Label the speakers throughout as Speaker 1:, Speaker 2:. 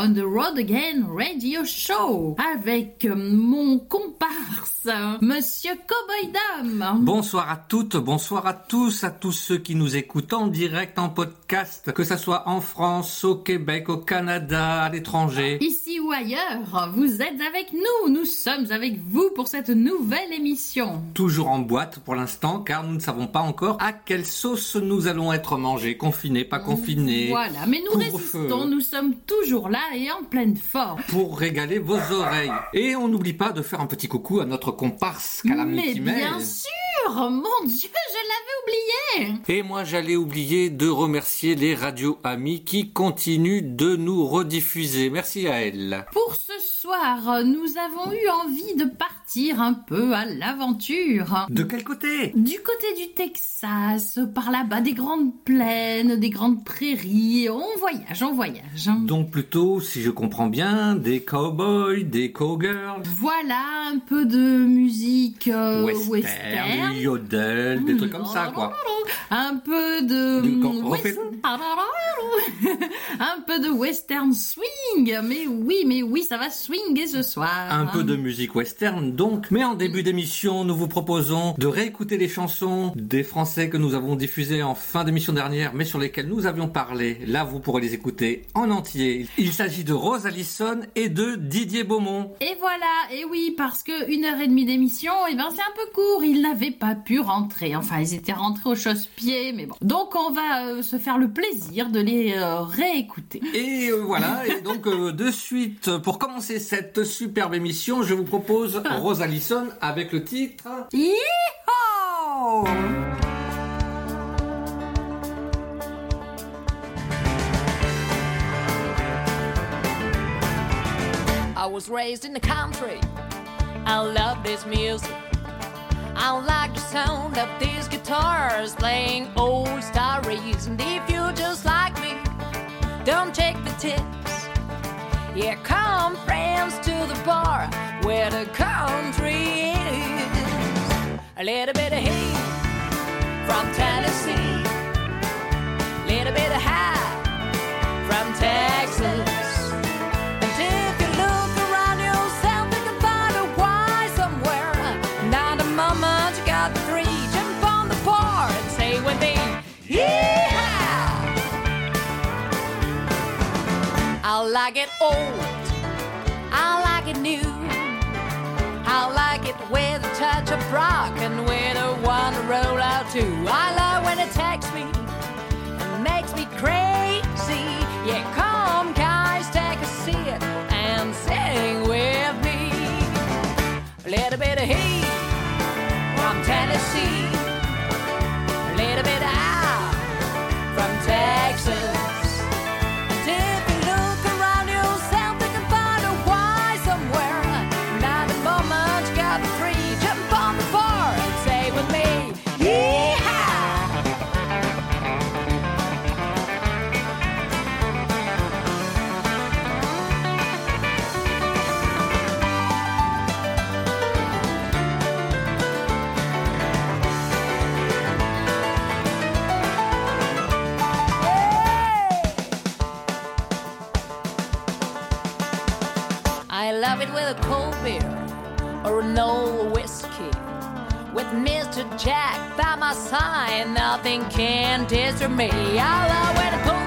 Speaker 1: On the Road Again Radio Show avec mon comparse, Monsieur Cowboy Dame.
Speaker 2: Bonsoir à toutes, bonsoir à tous, à tous ceux qui nous écoutent en direct, en podcast, que ça soit en France, au Québec, au Canada, à l'étranger.
Speaker 1: Ici ou ailleurs, vous êtes avec nous, nous sommes avec vous pour cette nouvelle émission.
Speaker 2: Toujours en boîte pour l'instant, car nous ne savons pas encore à quelle sauce nous allons être mangés, confinés, pas confinés.
Speaker 1: Voilà, mais nous résistons, nous sommes toujours là et en pleine forme.
Speaker 2: Pour régaler vos oreilles. Et on n'oublie pas de faire un petit coucou à notre comparse Calamity
Speaker 1: Mais bien sûr Mon Dieu, je l'avais oublié
Speaker 2: Et moi j'allais oublier de remercier les radios amis qui continuent de nous rediffuser. Merci à elles.
Speaker 1: Pour ce soir, nous avons eu envie de partir un peu à l'aventure.
Speaker 2: De quel côté?
Speaker 1: Du côté du Texas, par là-bas, des grandes plaines, des grandes prairies. On voyage, on voyage.
Speaker 2: Donc plutôt, si je comprends bien, des cowboys, des cowgirls.
Speaker 1: Voilà, un peu de musique euh,
Speaker 2: western,
Speaker 1: western.
Speaker 2: yodel, des trucs comme ça quoi.
Speaker 1: Un peu de... West- un peu de western swing. Mais oui, mais oui, ça va ce soir.
Speaker 2: Un peu de musique western donc, mais en début d'émission, nous vous proposons de réécouter les chansons des Français que nous avons diffusées en fin d'émission dernière, mais sur lesquelles nous avions parlé. Là, vous pourrez les écouter en entier. Il s'agit de Rose Allison et de Didier Beaumont.
Speaker 1: Et voilà, et oui, parce que une heure et demie d'émission, et ben c'est un peu court. Ils n'avaient pas pu rentrer. Enfin, ils étaient rentrés au chausse-pied, mais bon. Donc on va euh, se faire le plaisir de les euh, réécouter.
Speaker 2: Et euh, voilà, et donc de suite, pour commencer cette superbe émission, je vous propose Rose Allison avec le titre...
Speaker 1: Yeehaw
Speaker 3: I was raised in the country. I love this music. I like the sound of these guitars playing old stories. And if you just like me, don't take the tips. Yeah, come friends to the bar where the country is. A little bit of heat from Tennessee, a little bit of high from Texas. Like it old, I like it new. I like it with a touch of rock and with a one roll out too. I love when it takes me and makes me crazy. Yeah, come guys, take a seat and sing with me. A little bit of heat from Tennessee, old whiskey. With Mr. Jack by my side, nothing can disturb me. I love when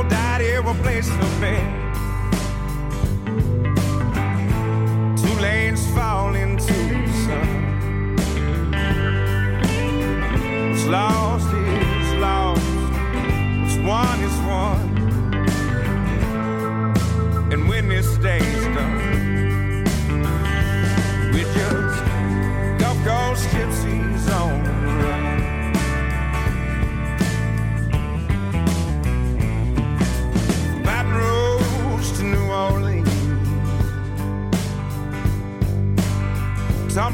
Speaker 3: Died here, a
Speaker 4: place the bed.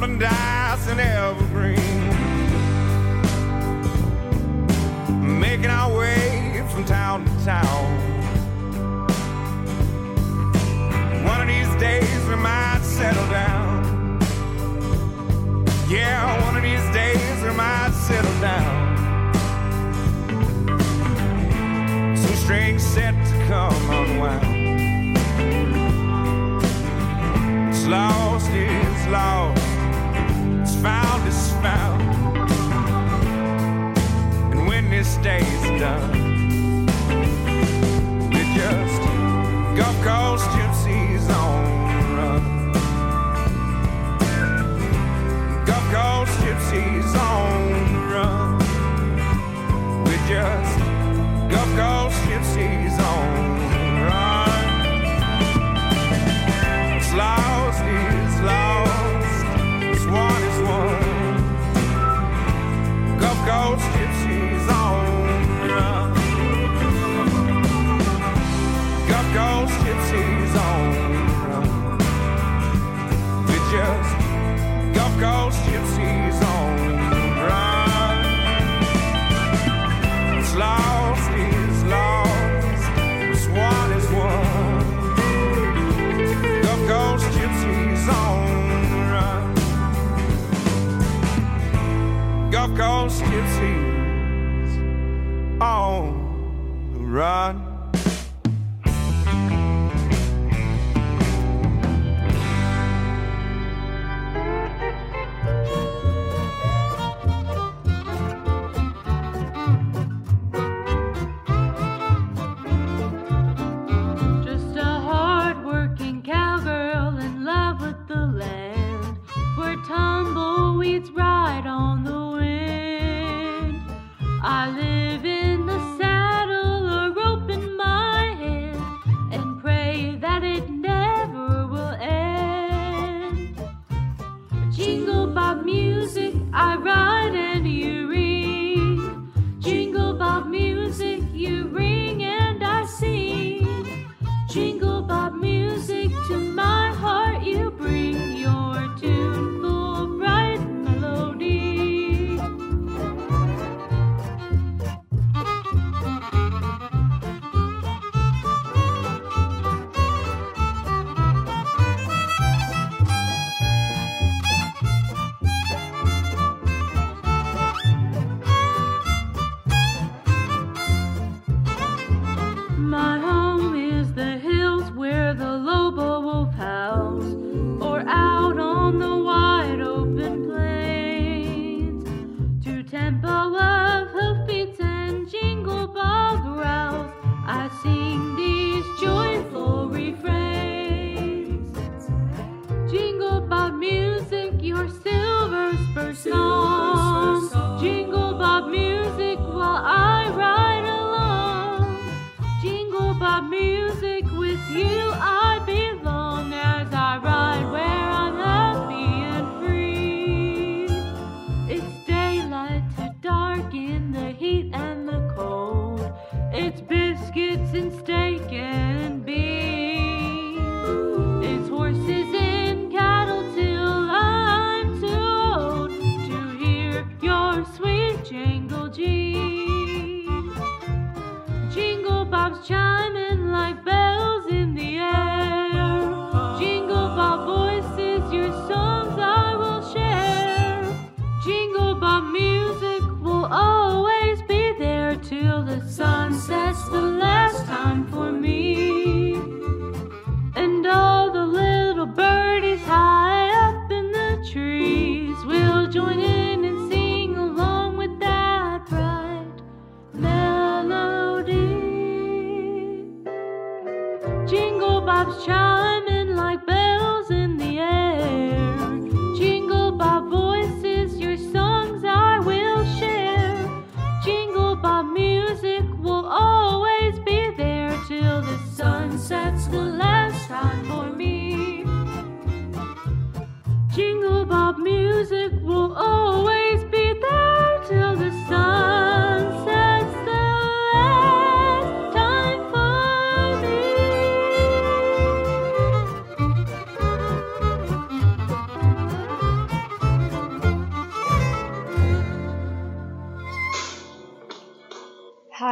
Speaker 4: Dice and Evergreen. Making our way from town to town. One of these days we might settle down. Yeah, one of these days we might settle down. Some strings set to come unwound. It's lost, it's lost. longest days done. We're just Gulf Coast gypsies on the run. Gulf Coast gypsies on the run. We're just Gulf Coast.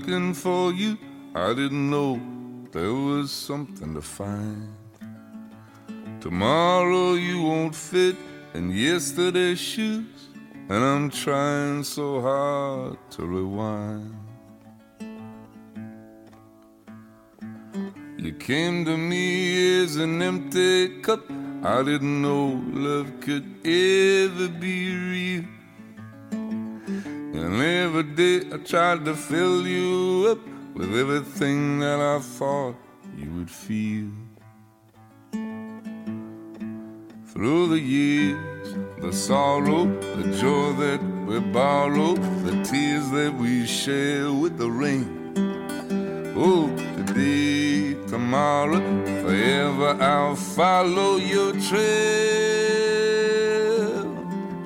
Speaker 5: Looking for you. I didn't know there was something to find. Tomorrow you won't fit in yesterday's shoes, and I'm trying so hard to rewind. You came to me as an empty cup. I didn't know love could ever be real. And every day I tried to fill you up with everything that I thought you would feel. Through the years, the sorrow, the joy that we borrow, the tears that we share with the rain. Oh, today, tomorrow, forever I'll follow your trail.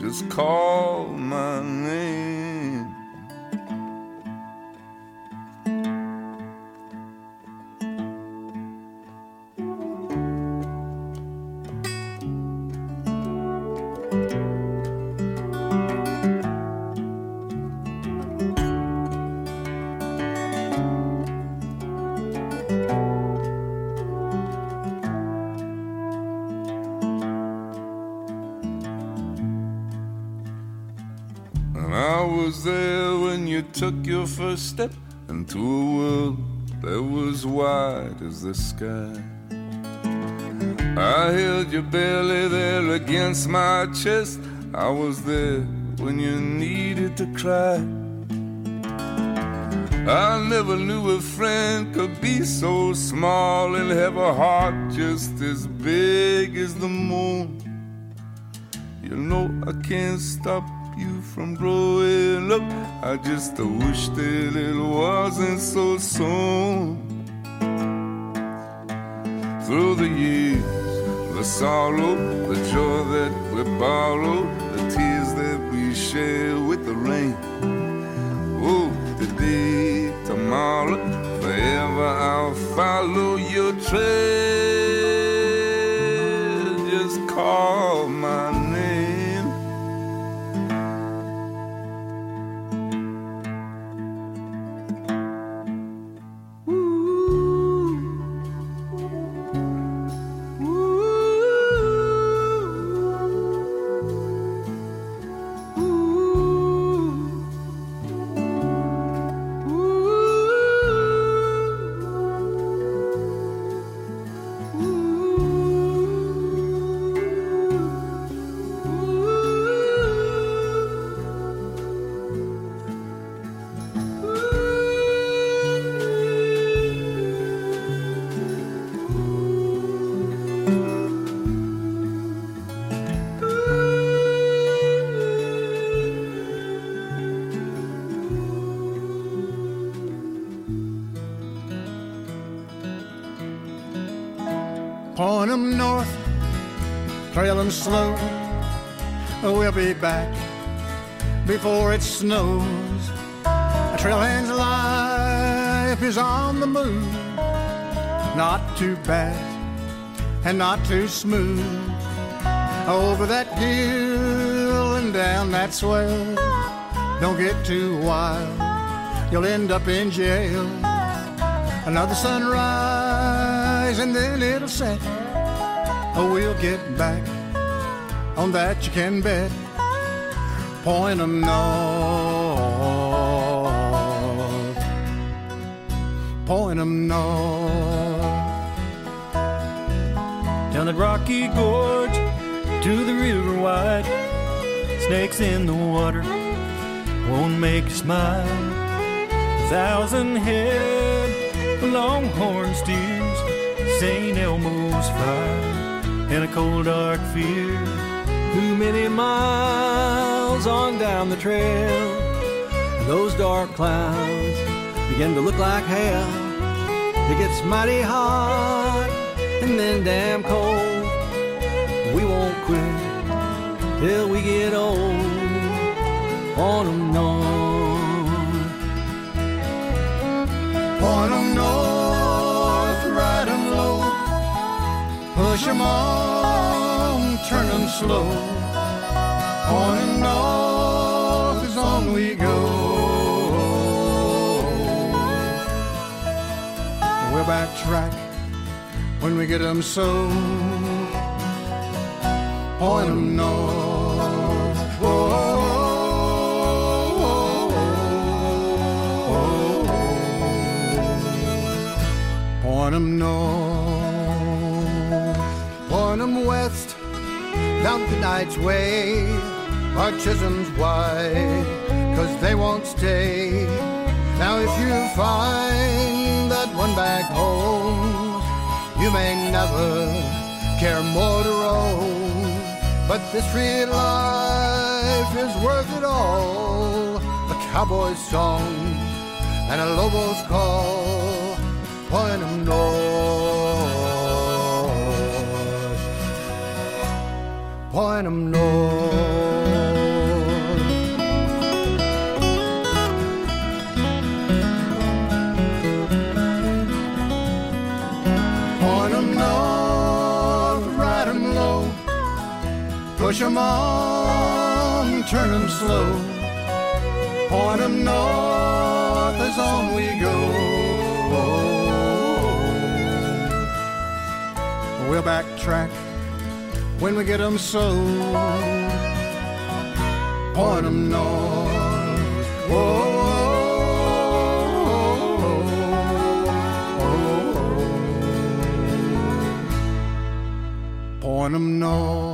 Speaker 5: Just call my name. Wide as the sky. I held your belly there against my chest. I was there when you needed to cry. I never knew a friend could be so small and have a heart just as big as the moon. You know I can't stop you from growing up. I just wish that it wasn't so soon. Through the years, the sorrow, the joy that we borrow, the tears that we share with the rain. Oh, today, tomorrow, forever I'll follow your trail. Just call my
Speaker 6: it snows. A trailhand's life is on the move, not too fast and not too smooth. Over that hill and down that swell. Don't get too wild, you'll end up in jail. Another sunrise and then it'll set. Oh, we'll get back on that you can bet. Point 'em north, point 'em north.
Speaker 7: down the rocky gorge to the river wide. Snakes in the water won't make you smile. Thousand head longhorn steers, St. Elmo's fire, and a cold dark fear. Too many miles on down the trail, and those dark clouds begin to look like hell. It gets mighty hot and then damn cold. We won't quit till we get old. On and on.
Speaker 6: Point 'em north, ride 'em low. Push 'em on, turn 'em slow. Point 'em north is on we go. We're back track when we get 'em so. Point 'em north. Point 'em north, point 'em west, down the night's way, our chisholm's wide, cause they won't stay. Now if you find that one back home, you may never care more to roam. But this free life is worth it all. A cowboy's song and a lobo's call. Point 'em north. Point 'em north. Push 'em on, turn 'em slow. Point 'em north as on we go. We'll backtrack when we get 'em so. Point 'em north. Whoa. Point 'em north.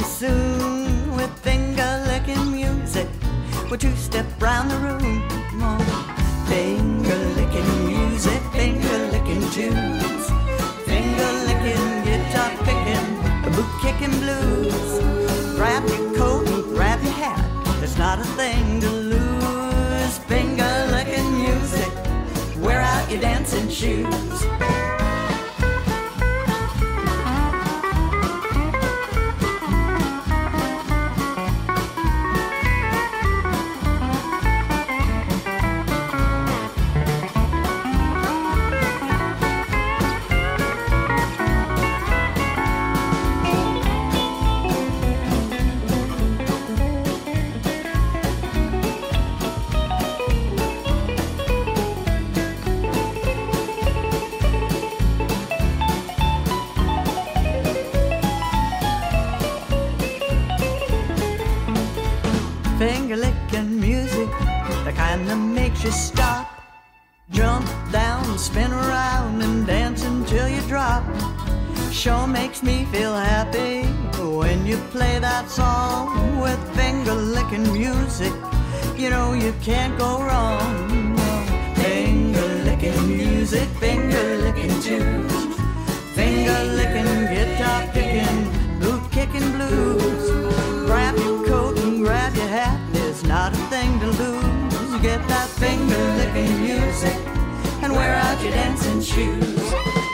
Speaker 8: soon. can't go wrong. No. Finger licking music, finger licking tunes, finger licking guitar picking, boot kicking blues. Grab your coat and grab your hat. There's not a thing to lose. Get that finger licking music and wear out your dancing shoes.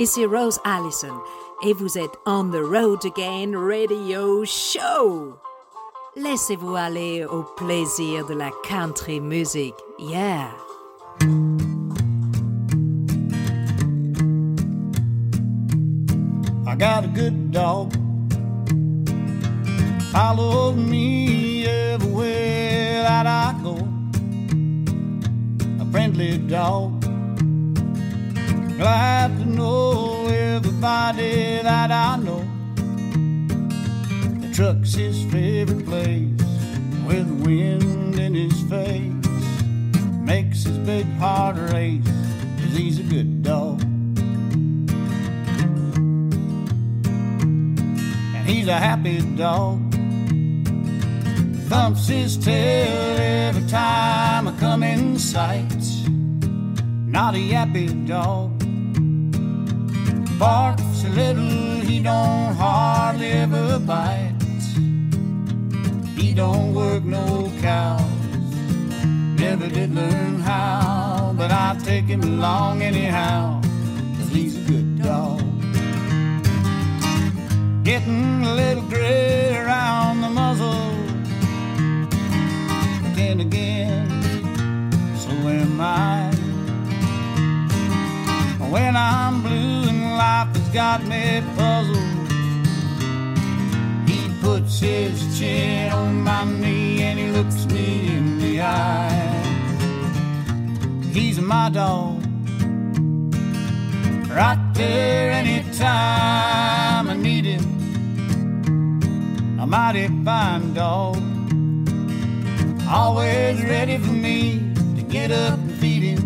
Speaker 8: Ici Rose Allison et vous êtes On the Road Again Radio Show. Laissez-vous aller au plaisir de la country music. Yeah.
Speaker 9: I got a good dog. Follow me everywhere that I go. A friendly dog. Glad to know everybody that I know. The truck's his favorite place with wind in his face. Makes his big heart race, 'cause he's a good dog. and he's a happy dog. Thumps his tail every time I come in sight. Not a yappy dog. Barks a little, he don't hardly ever bite. He don't work no cows, never did learn how. But I take him along anyhow, 'cause he's a good dog. Getting a little gray around the muzzle. But then again, so am I. When I'm blue got me puzzled, he puts his chin on my knee and he looks me in the eye. He's my dog, right there anytime I need him a mighty fine dog. Always ready for me to get up and feed him.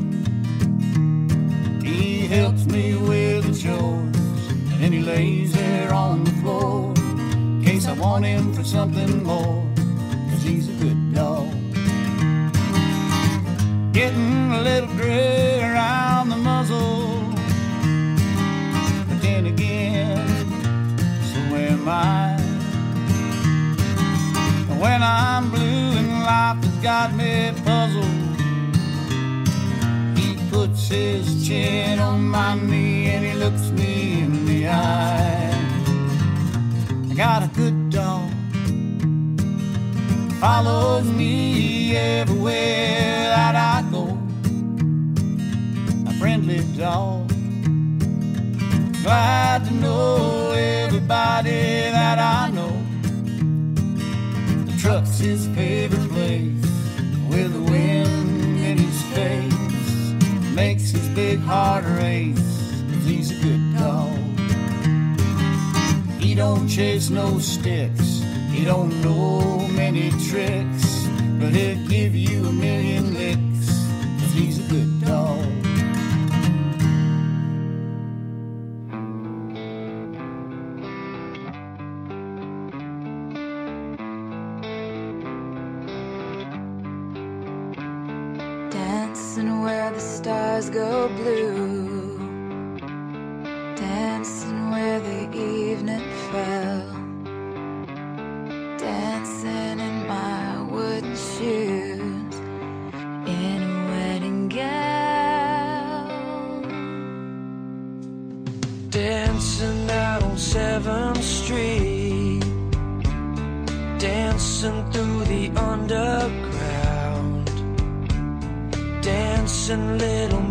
Speaker 9: He helps me with the chores, he lays there on the floor in case I want him for something more, 'cause he's a good dog. Getting a little gray around the muzzle, but then again, so am right. When I'm blue and life has got me puzzled, puts his chin on my knee and he looks me in the eye. I got a good dog, follows me everywhere that I go. A friendly dog, glad to know everybody that I know. The truck's his favorite place with the wind in his face. Makes his big heart race he's a good dog. He don't chase no sticks, he don't know many tricks, but he'll give you a million licks he's a good dog.
Speaker 10: Go blue. Dancing where the evening fell. Dancing in my wooden shoes. In a wedding gown.
Speaker 11: Dancing out on 7th Street. Dancing through the underground. Dancing, little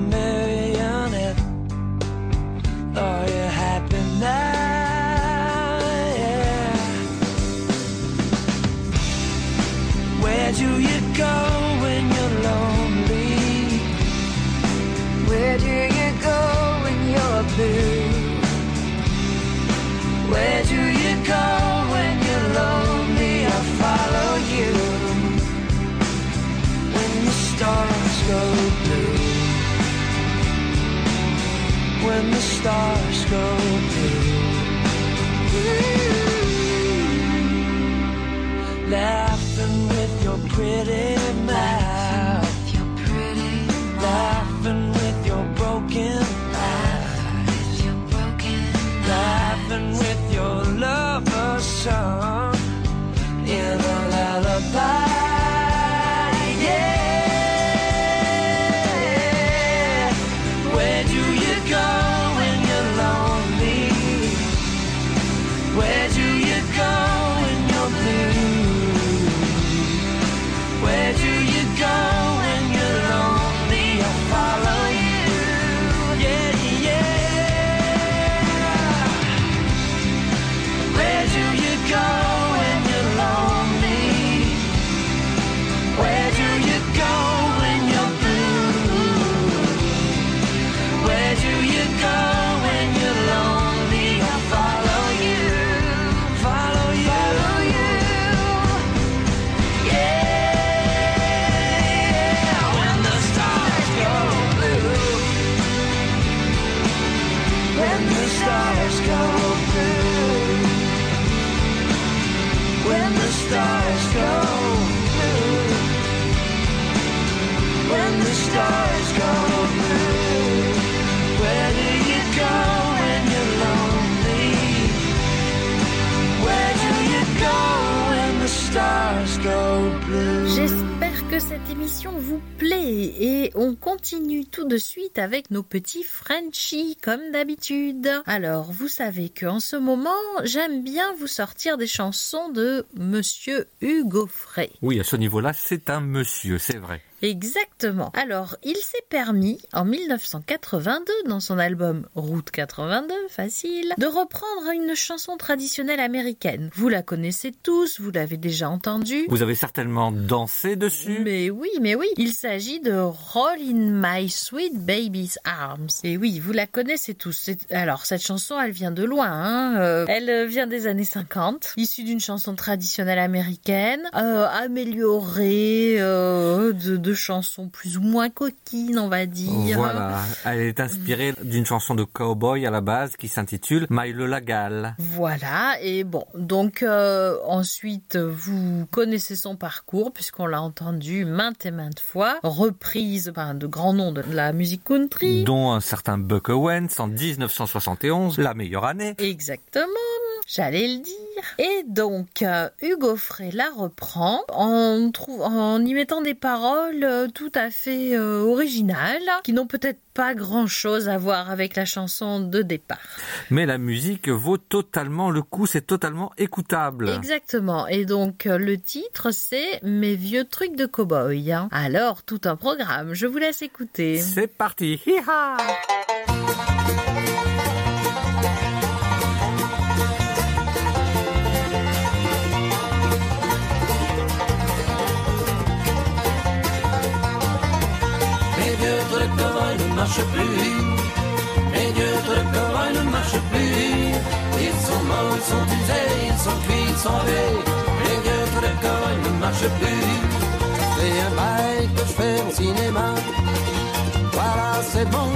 Speaker 1: vous plaît et on continue tout de suite avec nos petits Frenchies comme d'habitude. Alors, vous savez que en ce moment, j'aime bien vous sortir des chansons de Monsieur Hugo Frey.
Speaker 2: Oui, à ce niveau-là, c'est un monsieur, c'est vrai.
Speaker 1: Exactement. Alors, il s'est permis, en 1982, dans son album Route 82, facile, de reprendre une chanson traditionnelle américaine. Vous la connaissez tous, vous l'avez déjà entendue.
Speaker 2: Vous avez certainement dansé dessus.
Speaker 1: Mais oui, mais oui. Il s'agit de Roll in My Sweet Baby's Arms. Et oui, vous la connaissez tous. Alors, cette chanson, elle vient de loin. Hein. Euh, elle euh, vient des années 50, issue d'une chanson traditionnelle américaine, euh, améliorée euh, de, de de chansons plus ou moins coquines, on va dire.
Speaker 2: Voilà, elle est inspirée d'une chanson de cowboy à la base qui s'intitule My Lola Gal.
Speaker 1: Voilà, et bon, donc euh, ensuite vous connaissez son parcours puisqu'on l'a entendu maintes et maintes fois, reprise par de grands noms de la musique country.
Speaker 2: dont un certain Buck Owens en 1971, la meilleure année.
Speaker 1: Exactement, j'allais le dire. Et donc euh, Hugo Frey la reprend en, en y mettant des paroles euh, tout à fait euh, originales, qui n'ont peut-être pas grand-chose à voir avec la chanson de départ.
Speaker 2: Mais la musique vaut totalement le coup, c'est totalement écoutable.
Speaker 1: Exactement. Et donc euh, le titre c'est Mes vieux trucs de cow-boy. hein. Alors tout un programme. Je vous laisse écouter.
Speaker 2: C'est parti. Hi-ha
Speaker 11: marchent plus. Vieux trucs de cow-boy ne marchent plus. Ils sont morts, ils sont usés, ils sont cuits, ils sont levés. Mes vieux trucs de cow-boy ne marchent plus. C'est un bail que je fais au cinéma. Voilà, c'est bon,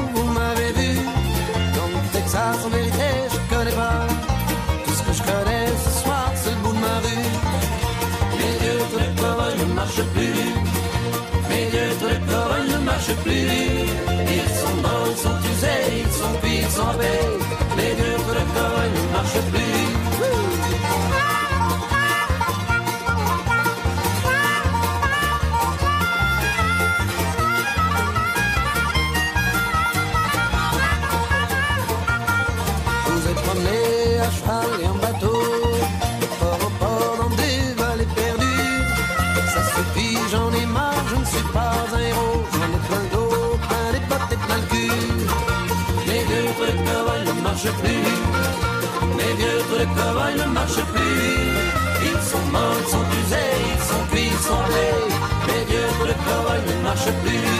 Speaker 11: sombrer. Mes vieux ne marchent plus.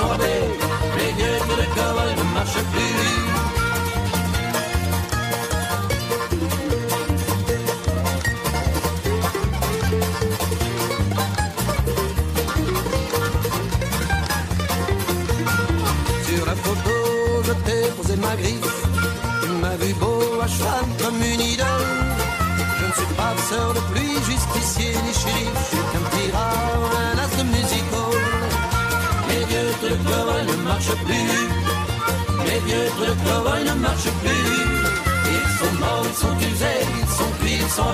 Speaker 11: Sont marchent plus. Les vieux trucs de cow-boy ne marchent plus. Ils sont morts, ils sont usés, ils sont cuits, ils sont.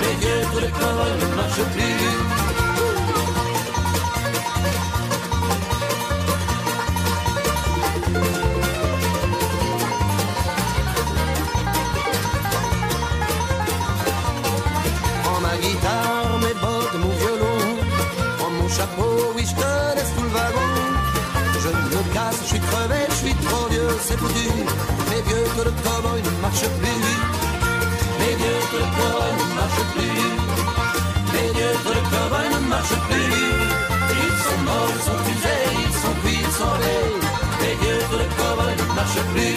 Speaker 11: Les vieux trucs de cow-boy ne marchent plus. C'est foutu. Les vieux que le cowboy ne marche plus. Les vieux que le cowboy ne marche plus. Les vieux que le cowboy ne marche plus. Ils sont morts, ils sont usés, ils sont cuits, ils sont laids. Les vieux que le cowboy ne marche plus.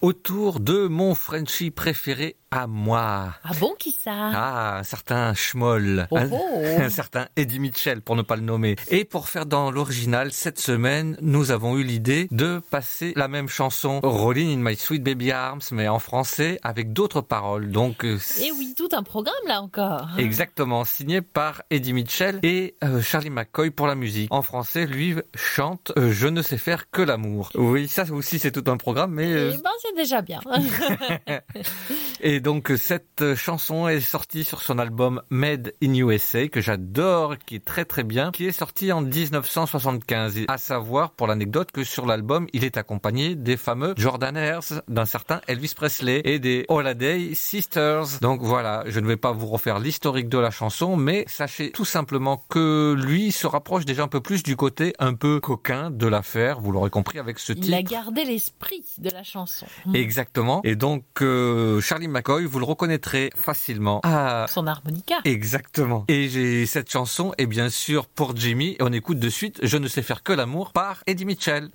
Speaker 2: Autour de mon Frenchie préféré à moi.
Speaker 12: Ah bon, qui ça?
Speaker 2: Ah, un certain Schmoll,
Speaker 12: Oh,
Speaker 2: un,
Speaker 12: oh.
Speaker 2: un certain Eddie Mitchell pour ne pas le nommer. Et pour faire dans l'original, cette semaine, nous avons eu l'idée de passer la même chanson Rolling in My Sweet Baby Arms, mais en français avec d'autres paroles. Donc, euh,
Speaker 12: Eh oui, tout un programme là encore.
Speaker 2: Exactement, signé par Eddie Mitchell et euh, Charlie McCoy pour la musique. En français, lui chante euh, Je ne sais faire que l'amour. Oui, ça aussi c'est tout un programme, mais... euh,
Speaker 12: Eh ben, c'est déjà bien.
Speaker 2: Et donc cette chanson est sortie sur son album Made in USA que j'adore, qui est très très bien, qui est sorti en 1975. Et à savoir pour l'anecdote que sur l'album il est accompagné des fameux Jordaners, d'un certain Elvis Presley et des Holiday Sisters. Donc voilà, je ne vais pas vous refaire l'historique de la chanson, mais sachez tout simplement que lui se rapproche déjà un peu plus du côté un peu coquin de l'affaire. Vous l'aurez compris avec ce titre.
Speaker 12: Il a gardé l'esprit de la chanson.
Speaker 2: Exactement. Et donc euh, Charlie McCoy, vous le reconnaîtrez facilement à
Speaker 12: Son harmonica.
Speaker 2: Exactement. Et j'ai cette chanson est bien sûr pour Jimmy. Et on écoute de suite Je ne sais faire que l'amour par Eddie Mitchell.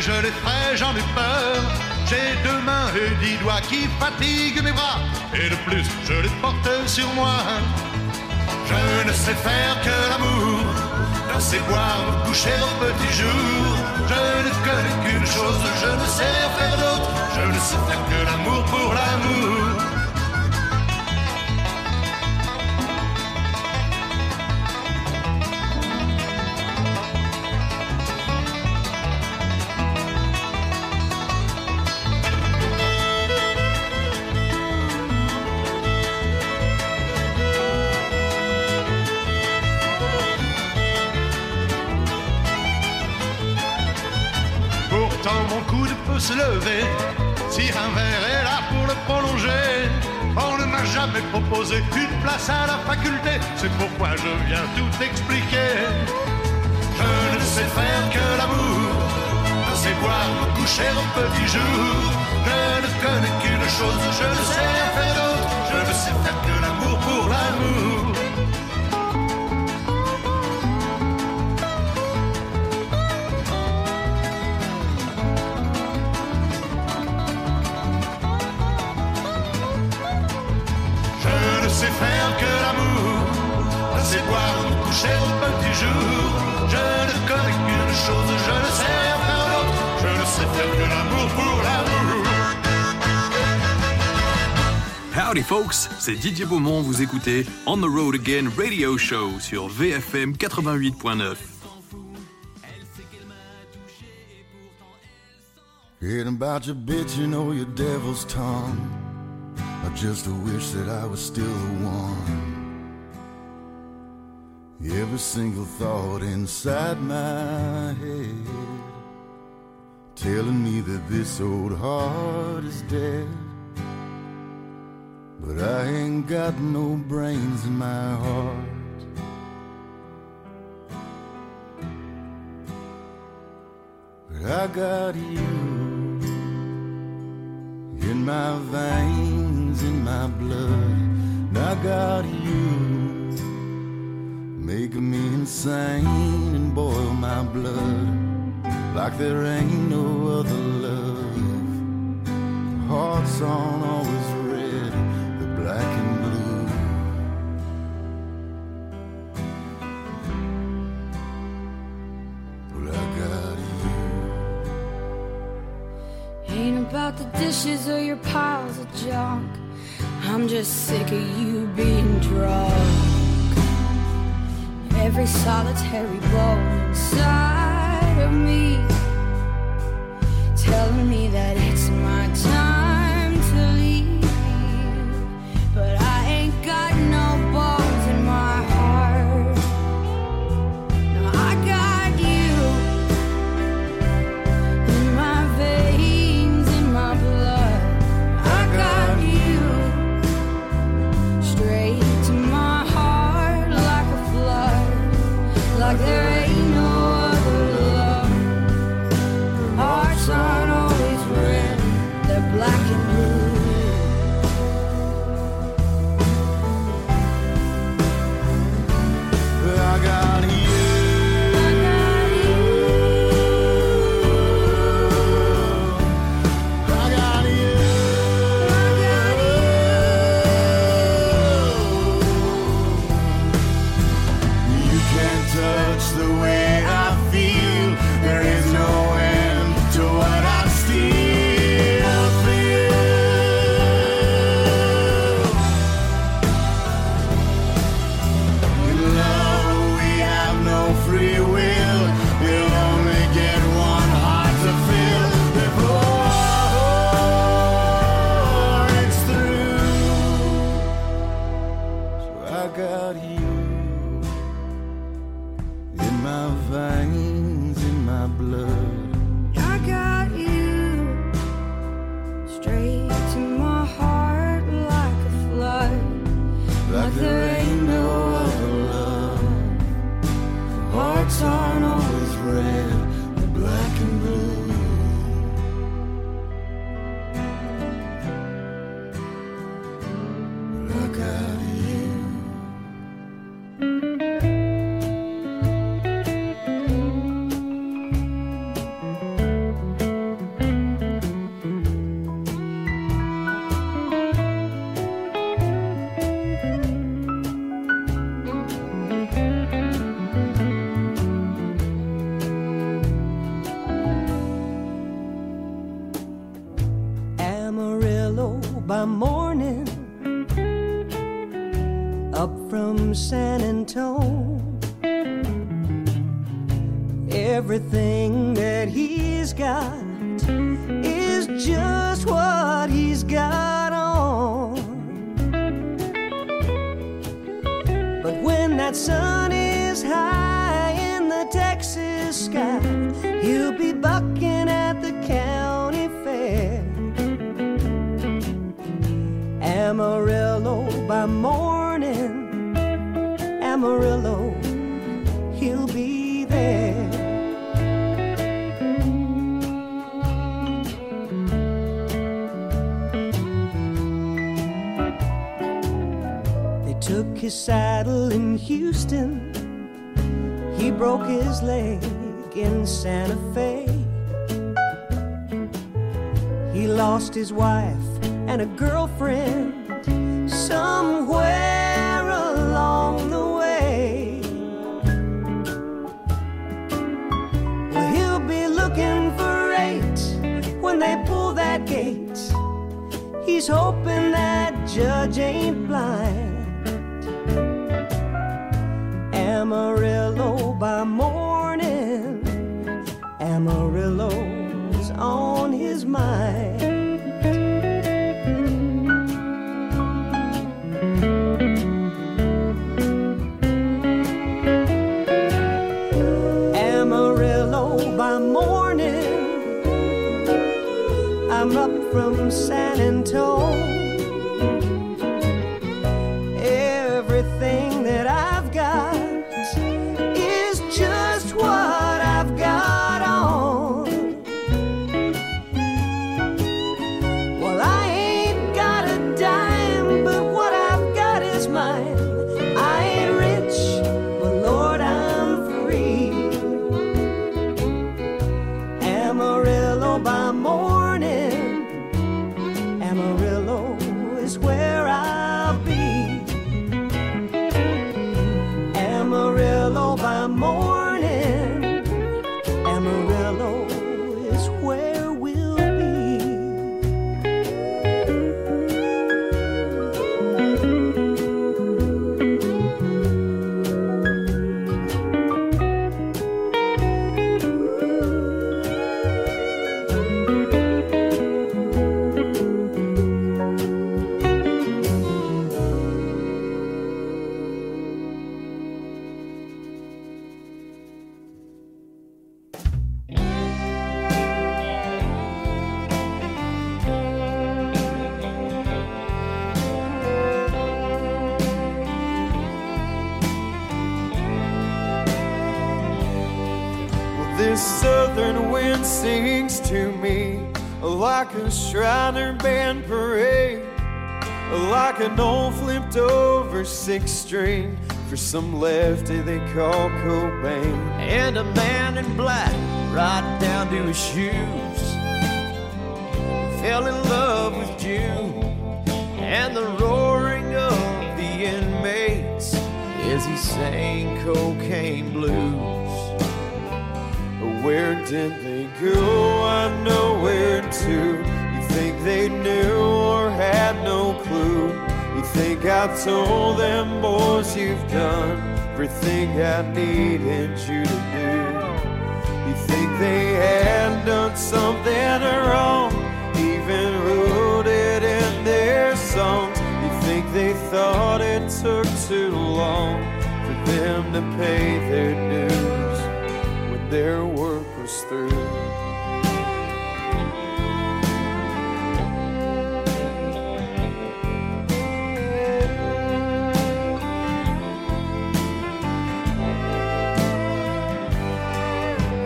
Speaker 13: Je les ferai, j'en ai peur. J'ai deux mains et dix doigts qui fatiguent mes bras. Et de plus, je les porte sur moi. Je ne sais faire que l'amour. Danser, boire, me coucher au petit jour. Je ne connais qu'une chose, je ne sais faire d'autre. Je ne sais faire que l'amour pour l'amour. Se lever Si un verre est là pour le prolonger. On ne m'a jamais proposé une place à la faculté C'est pourquoi je viens tout expliquer. Je ne sais faire que l'amour Je sais boire, me coucher au petit jour. Je ne connais qu'une chose, je ne sais faire d'autre Je ne sais faire que l'amour pour l'amour sais boire, me coucher au petit jour. Je ne connais qu'une chose, je ne sais rien faire d'autre. Je ne sais faire que l'amour pour l'amour.
Speaker 14: Howdy folks, c'est Didier Beaumont, vous écoutez On the Road Again Radio Show sur VFM 88.9.
Speaker 6: Hearing about your bitch, you know your devil's tongue. I just wish that I was still the one. Every single thought inside my head telling me that this old heart is dead. But I ain't got no brains in my heart. But I got you in my veins, in my blood. And I got you making me insane and boil my blood like there ain't no other love. Hearts aren't always red, they're black and blue. But I got you.
Speaker 10: Ain't about the dishes or your piles of junk. I'm just sick of you being drunk. Every solitary bone inside of me telling me that But
Speaker 15: when that sun is high in the Texas sky, he'll be bucking at the county fair. Amarillo by morning, Amarillo, his saddle in Houston. He broke his leg in Santa Fe. He lost his wife and a girlfriend somewhere along the way. Well, he'll be looking for eight when they pull that gate. He's hoping that judge ain't from San
Speaker 16: this southern wind sings to me like a Shriner band parade, like an old flipped over six string for some lefty they call Cobain.
Speaker 11: And a man in black, right down to his shoes, fell in love with June and the roaring of the inmates as he sang cocaine blues.
Speaker 16: Where did they go? I know where to. You think they knew or had no clue? You think I told them boys you've done everything I needed you to do? You think they had done something wrong? Even wrote it in their songs. You think they thought it took too long for them to pay their dues their work was through?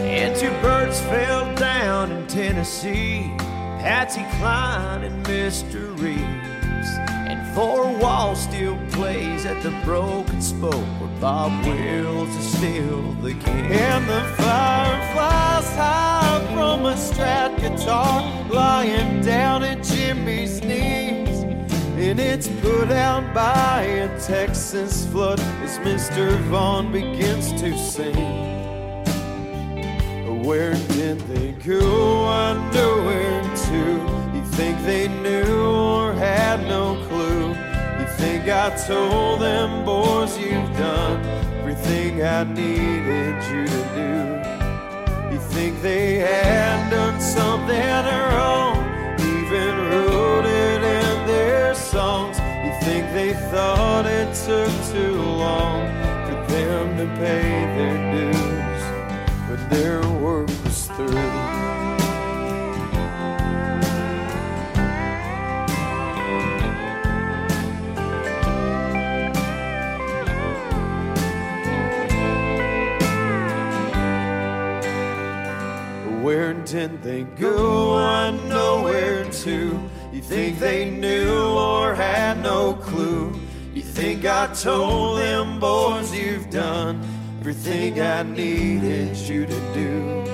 Speaker 11: And two birds fell down in Tennessee Patsy Cline and Mr. Reeves. Four Wall still plays at the Broken Spoke where Bob Wills is still the king.
Speaker 16: And the fireflies high from a Strat guitar lying down at Jimi's knees. And it's put out by a Texas flood as Mr. Vaughn begins to sing. Where did they go? I know where to. You think they knew or had riders
Speaker 17: think I told them boys you've done everything I needed you to do. You think they had done something wrong, even wrote it in their songs. You think they thought it took too long for them to pay their dues, but their work was through. Washington, they go on nowhere to. You think they knew or had no clue. You think I told them, boys, you've done everything I needed you to do.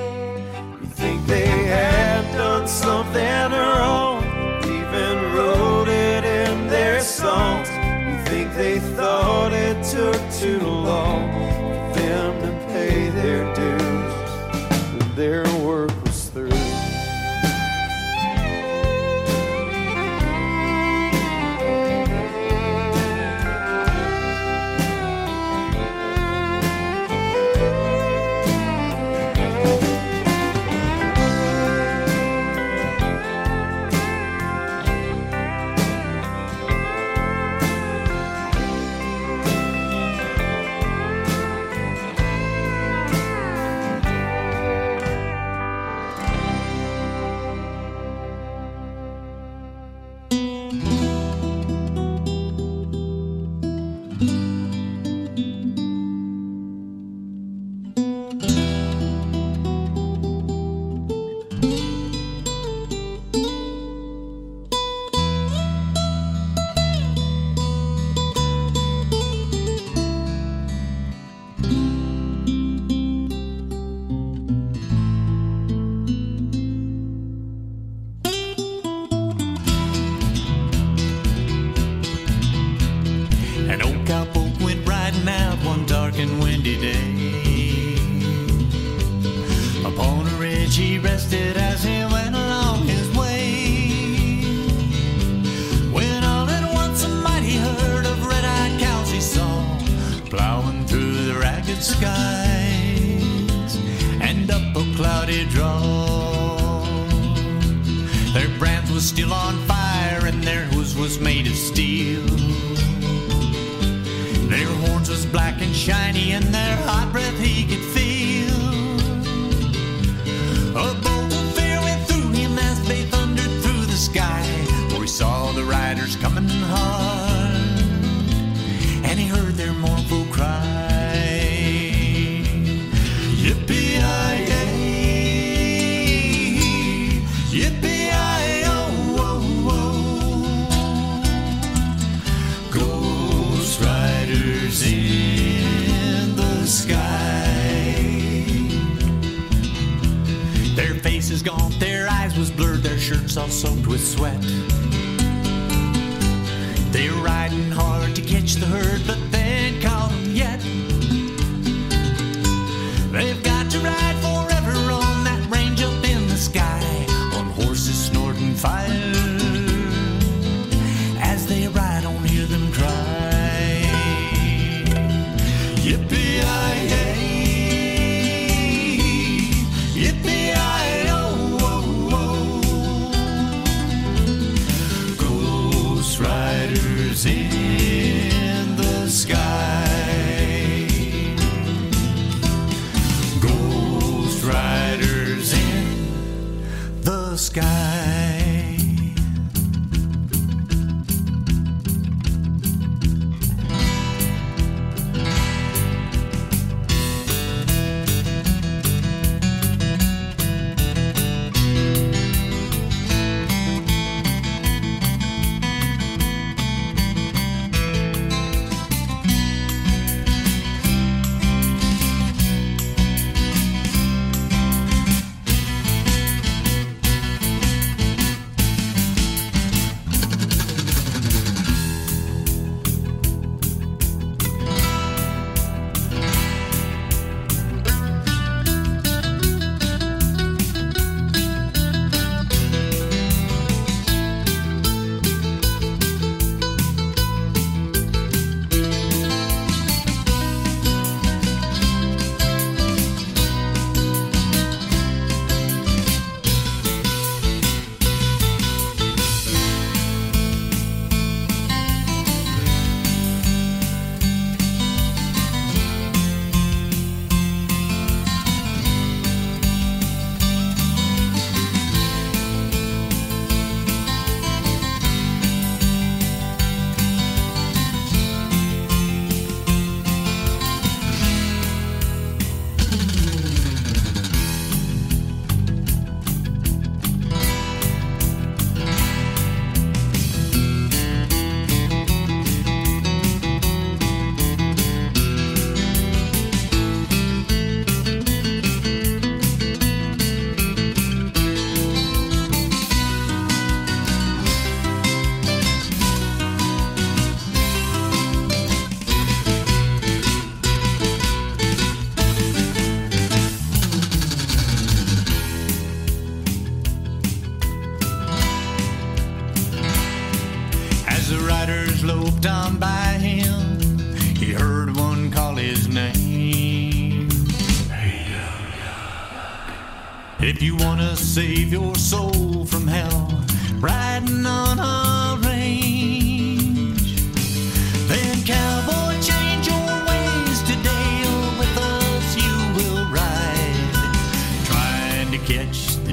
Speaker 17: You think they had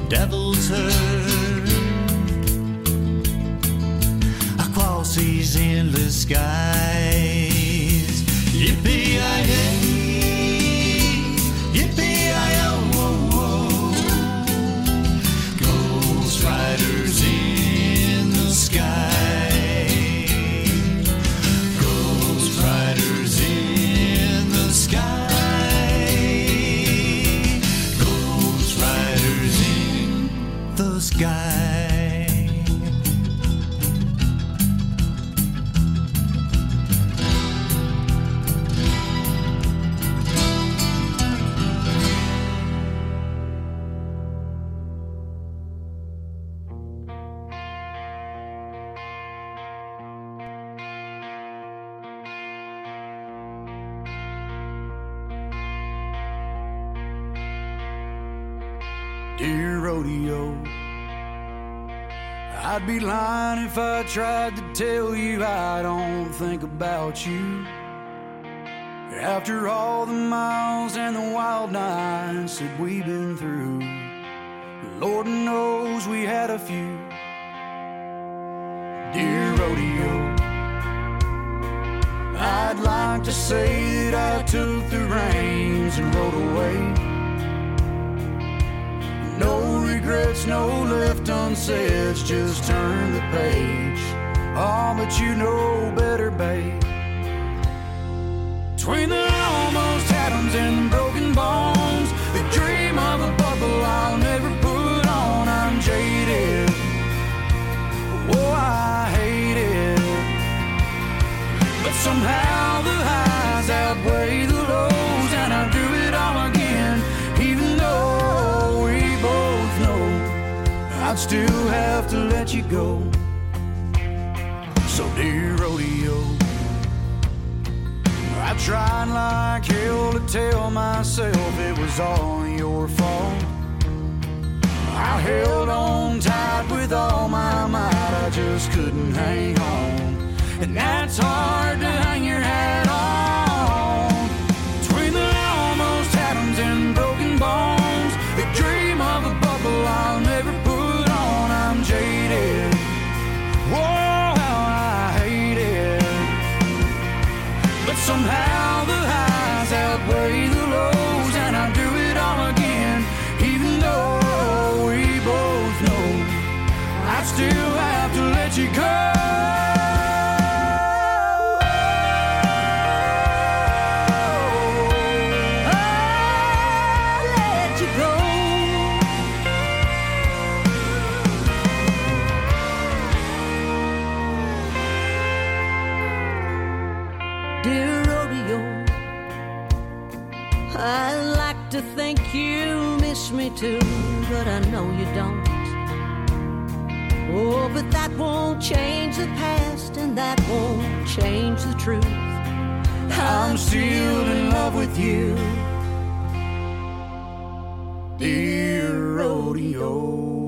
Speaker 17: devil's herd across these endless skies.
Speaker 18: I'd be lying if I tried to tell you I don't think about you. After all the miles and the wild nights that we've been through, Lord knows we had a few. Dear rodeo, I'd like to say that I took the reins and rode away. No regrets, no left unsaid, just turn the page. Oh, but you know better, babe. Between the almost atoms and the broken bones, the dream of a bubble I'll never put on. I'm jaded. Oh, I hate it. But somehow Still have to let you go. So, dear rodeo, I tried like hell to tell myself it was all your fault. I held on tight with all my might, I just couldn't hang on. And that's hard to hang your hat
Speaker 15: too, but I know you don't. Oh, but that won't change the past, and that won't change the truth.
Speaker 18: I'm still in love with you, dear rodeo.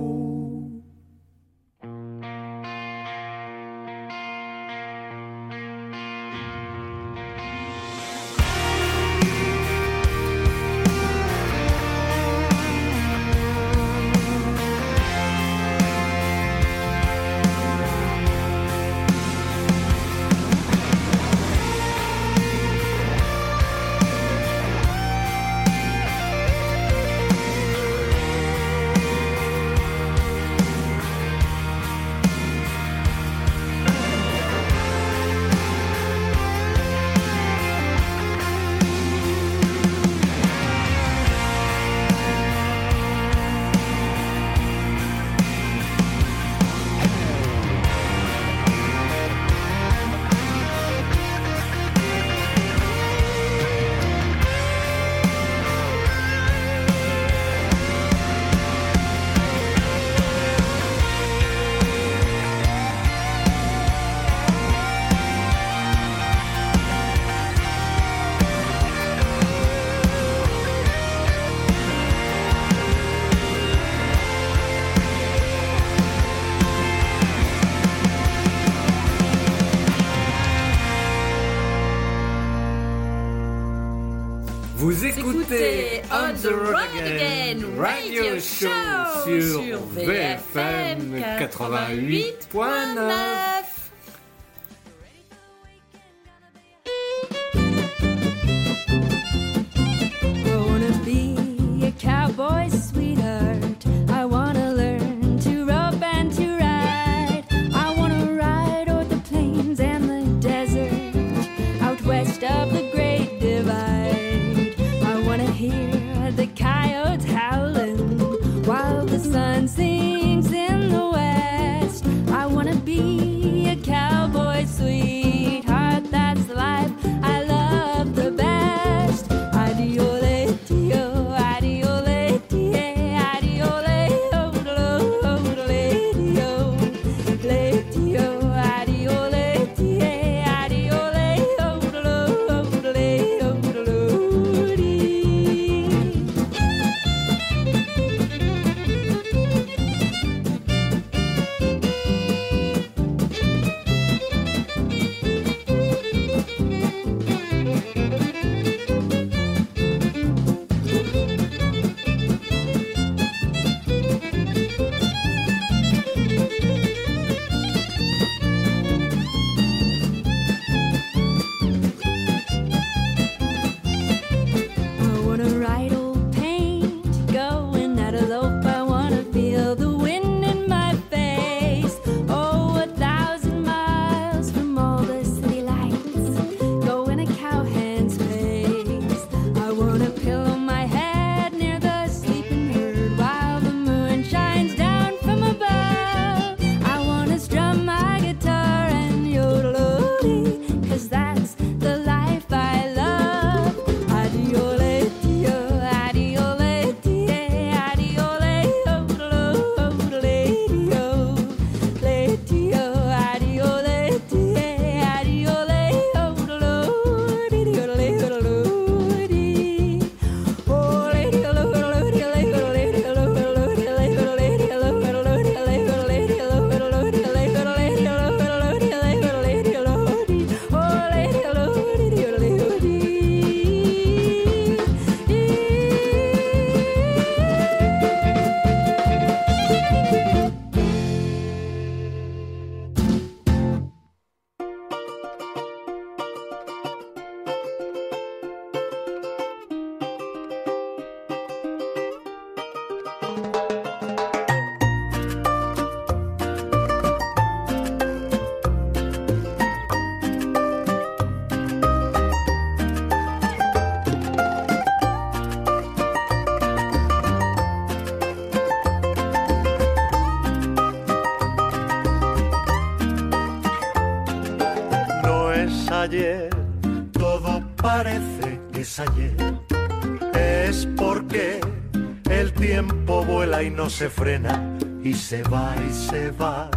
Speaker 19: se frena y se va y se va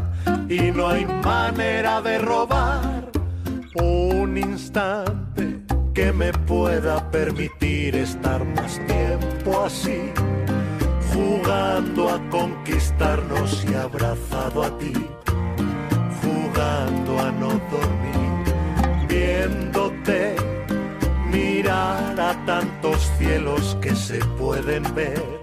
Speaker 19: y no hay manera de robar un instante que me pueda permitir estar más tiempo así jugando a conquistarnos y abrazado a ti jugando a no dormir viéndote mirar a tantos cielos que se pueden ver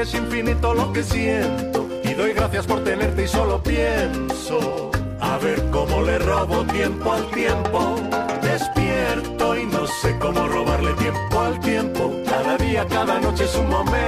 Speaker 19: es infinito lo que siento y doy gracias por tenerte y solo pienso a ver cómo le robo tiempo al tiempo. Despierto y no sé cómo robarle tiempo al tiempo. Cada día, cada noche es un momento.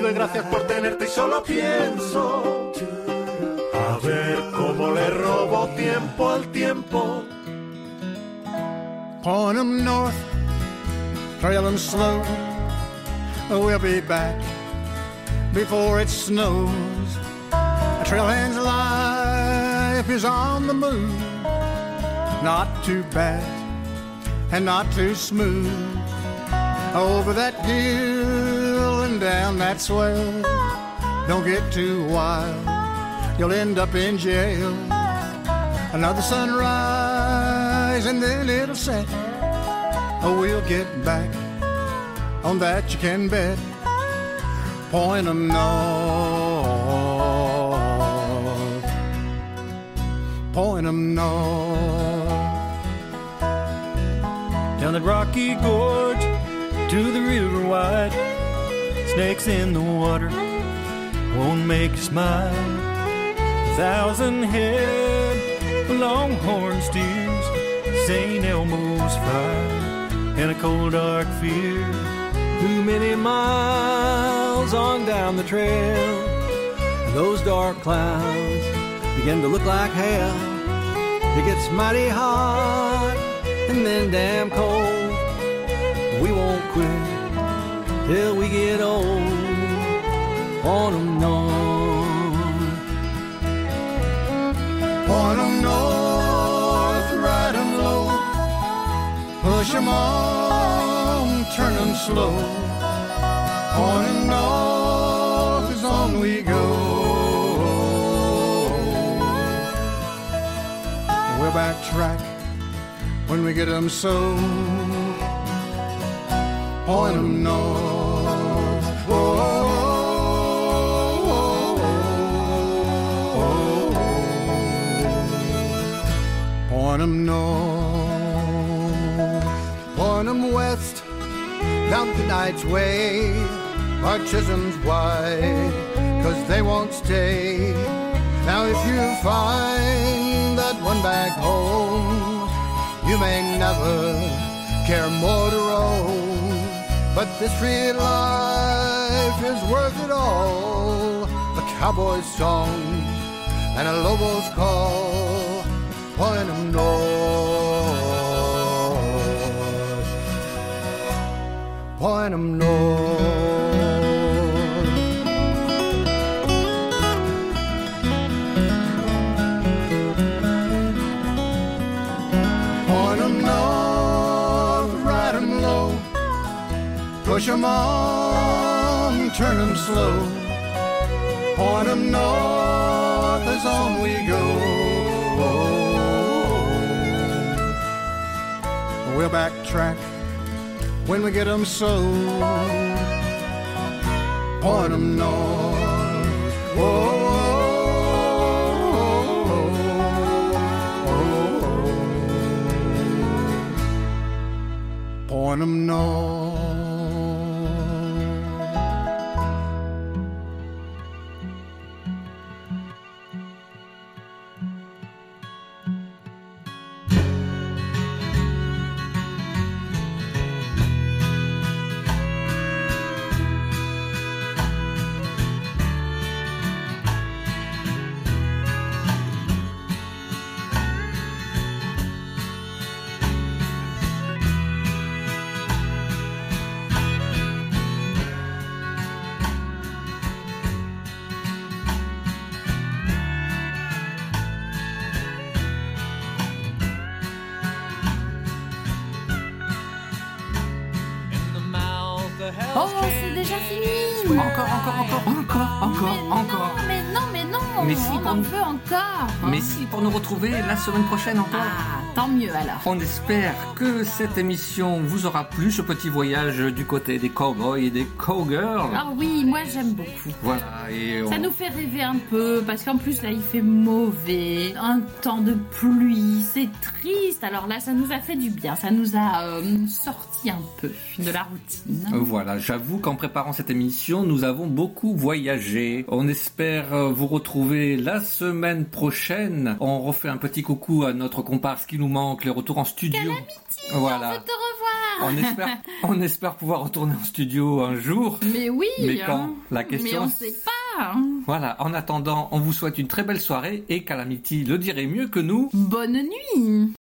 Speaker 19: Doy gracias por tenerte y solo pienso. A ver cómo le robo tiempo al tiempo.
Speaker 6: Point 'em north, trail 'em slow. We'll be back before it snows. A trailhand's life is on the move. Not too bad and not too smooth. Over that hill and down that swell. Don't get too wild, you'll end up in jail. Another sunrise and then it'll set. Oh, we'll get back on that you can bet. Point 'em north, point 'em north.
Speaker 7: Down that rocky gorge to the river wide. Snakes in the water won't make you smile. A Thousand head longhorn steers, St. Elmo's fire, and a cold dark fear.
Speaker 20: Too many miles on down the trail. Those dark clouds begin to look like hell. It gets mighty hot and then damn cold. We won't quit till we get old. On 'em north.
Speaker 6: Point 'em north, ride 'em low. Push 'em on, turn 'em slow. Point 'em north as on we go. We'll backtrack when we get 'em so. Point 'em north. 'Em north, 'em west, down the night's way, our chisholm's wide, cause they won't stay. Now if you find that one back home, you may never care more to roam, but this free life is worth it all. A cowboy's song and a lobo's call point 'em north, point 'em north. Point 'em north, ride 'em low, push 'em on, turn 'em slow. Point 'em north as on we go. We'll backtrack when we get 'em so. point 'em north. Whoa, point 'em north.
Speaker 2: Retrouver la semaine prochaine encore.
Speaker 1: Ah, tant mieux alors.
Speaker 2: On espère que cette émission vous aura plu, ce petit voyage du côté des cowboys et des cowgirls.
Speaker 1: Ah oui, moi j'aime beaucoup.
Speaker 2: Voilà, et on...
Speaker 1: Ça nous fait rêver un peu, parce qu'en plus là il fait mauvais, un temps de pluie, c'est triste. Alors là ça nous a fait du bien, ça nous a euh, sorti un peu de la routine.
Speaker 2: Voilà, j'avoue qu'en préparant cette émission, nous avons beaucoup voyagé. On espère euh, vous retrouver la semaine prochaine. On refait un petit coucou à notre comparse qui nous manque, les retours en studio. Voilà.
Speaker 1: On veut te revoir
Speaker 2: On espère, on espère pouvoir retourner en studio un jour.
Speaker 1: Mais oui
Speaker 2: Mais quand
Speaker 1: hein.
Speaker 2: La question,
Speaker 1: Mais on sait pas hein.
Speaker 2: Voilà, en attendant, on vous souhaite une très belle soirée et Calamity le dirait mieux que nous.
Speaker 1: Bonne nuit